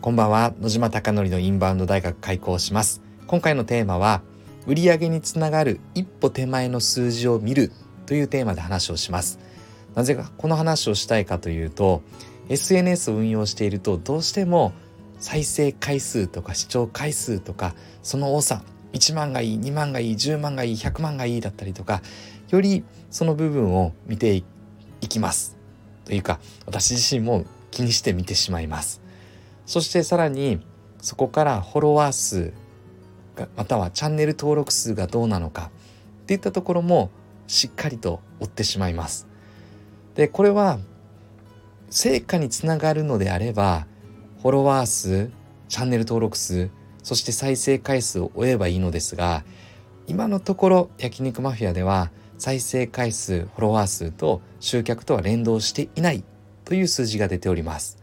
こんばんは。野島貴則のインバウンド大学開校します。今回のテーマは売上につながる一歩手前の数字を見るというテーマで話をします。なぜかこの話をしたいかというと SNS を運用しているとどうしても再生回数とか視聴回数とかその多さ1万がいい2万がいい10万がいい100万がいいだったりとかよりその部分を見ていきます。というか私自身も気にして見てしまいます。そしてさらにそこからフォロワー数またはチャンネル登録数がどうなのかっていったところもしっかりと追ってしまいます。でこれは成果につながるのであればフォロワー数チャンネル登録数そして再生回数を追えばいいのですが今のところ焼肉マフィアでは再生回数フォロワー数と集客とは連動していないという数字が出ております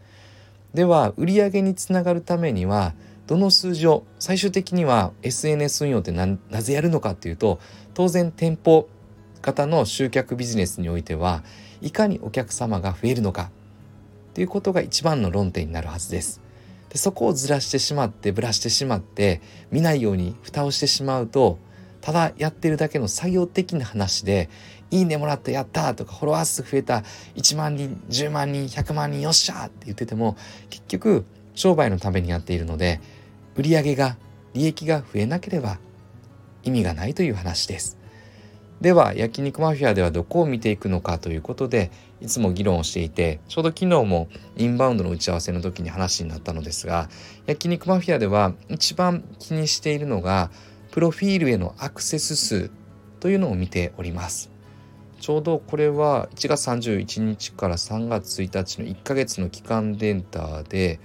では売上につながるためにはどの数字を最終的には SNS 運用ってなぜやるのかっていうと当然店舗型の集客ビジネスにおいてはいかにお客様が増えるのかっていうことが一番の論点になるはずです。でそこをずらしてしまってぶらしてしまって見ないように蓋をしてしまうとただやってるだけの作業的な話で「いいねもらったやった!」とか「フォロワー数増えた1万人10万人100万人よっしゃ!」って言ってても結局商売のためにやっているので売上が利益が増えなければ意味がないという話です。では焼肉マフィアではどこを見ていくのかということでいつも議論をしていてちょうど昨日もインバウンドの打ち合わせの時に話になったのですが焼肉マフィアでは一番気にしているのがプロフィールへのアクセス数というのを見ておりますちょうどこれは1月31日から3月1日の1ヶ月の期間データで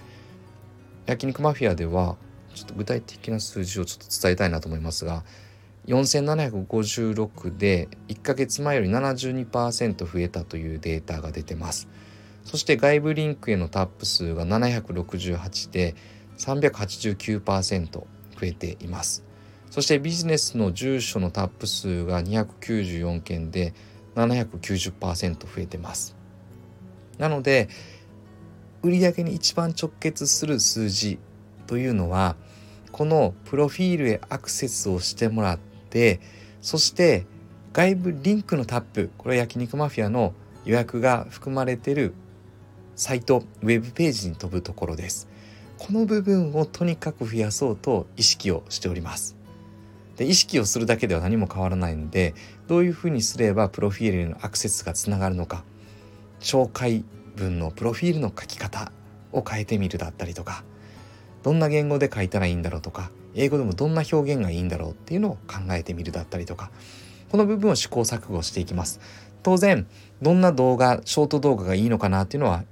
焼肉マフィアではちょっと具体的な数字をちょっと伝えたいなと思いますが4756で1ヶ月前より72%増えたというデータが出てます。そして外部リンクへのタップ数が768で389%増えています。そしてビジネスの住所のタップ数が294件で790%増えてます。なので売上に一番直結する数字というのはこのプロフィールへアクセスをしてもらってそして外部リンクのタップこれは焼肉マフィアの予約が含まれてるサイトウェブページに飛ぶところです。この部分をとにかく増やそうと意識をしております。で意識をするだけでは何も変わらないのでどういうふうにすればプロフィールへのアクセスがつながるのか紹介文のプロフィールの書き方を変えてみるだったりとかどんな言語で書いたらいいんだろうとか英語でもどんな表現がいいんだろうっていうのを考えてみるだったりとかこの部分を試行錯誤していきます。当然どんな動画ショート動画がいいのかなっていうのは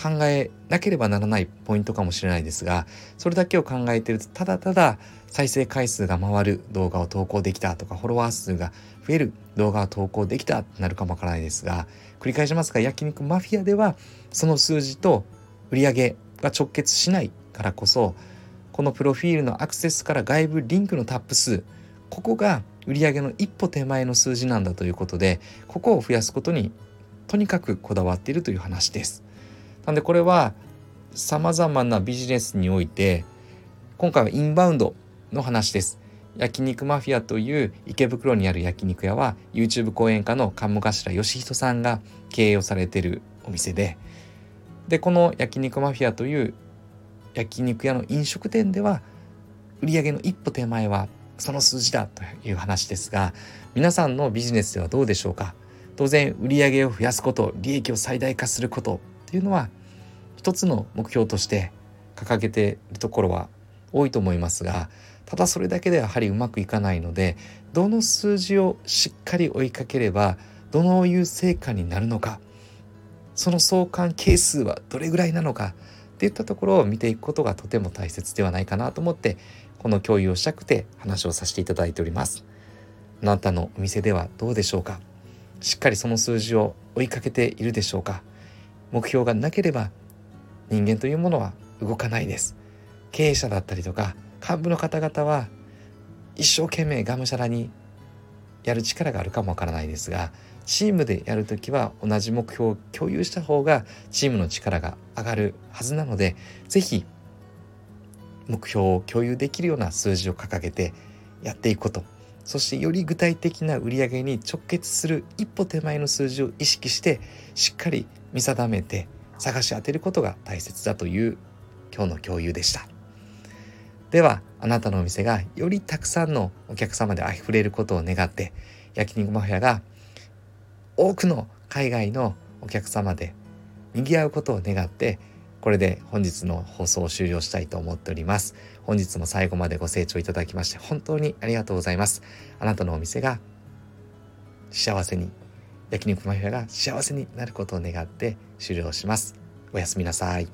考えなければならないポイントかもしれないですがそれだけを考えてるとただただ再生回数が回る動画を投稿できたとかフォロワー数が増える動画を投稿できたってなるかもわからないですが繰り返しますが焼肉マフィアではその数字と売上が直結しないからこそこのプロフィールのアクセスから外部リンクのタップ数ここが売上の一歩手前の数字なんだということでここを増やすことにとにかくこだわっているという話です。なんでこれはさまざまなビジネスにおいて今回はインバウンドの話です。焼肉マフィアという池袋にある焼肉屋は YouTube 講演家の鴨頭義人さんが経営をされてるお店ででこの焼肉マフィアという焼肉屋の飲食店では売り上げの一歩手前はその数字だという話ですが皆さんのビジネスではどうでしょうか？当然売上を増やすこと利益を最大化することっていうのは一つの目標として掲げているところは多いと思いますがただそれだけではやはりうまくいかないのでどの数字をしっかり追いかければどのいう成果になるのかその相関係数はどれぐらいなのかっていったところを見ていくことがとても大切ではないかなと思ってこの共有をしたくて話をさせていただいております。あなたのお店ではどうでしょうか？しっかりその数字を追いかけているでしょうか？目標がなければ人間というものは動かないです。経営者だったりとか幹部の方々は一生懸命がむしゃらにやる力があるかもわからないですがチームでやるときは同じ目標を共有した方がチームの力が上がるはずなので是非目標を共有できるような数字を掲げてやっていくこと。そしてより具体的な売り上げに直結する一歩手前の数字を意識してしっかり見定めて探し当てることが大切だという今日の共有でした。ではあなたのお店がよりたくさんのお客様であふれることを願って焼肉マフィアが多くの海外のお客様で賑わうことを願ってこれで本日の放送を終了したいと思っております。本日も最後までご清聴いただきまして本当にありがとうございます。あなたのお店が幸せに焼肉マフィアが幸せになることを願って終了します。おやすみなさい。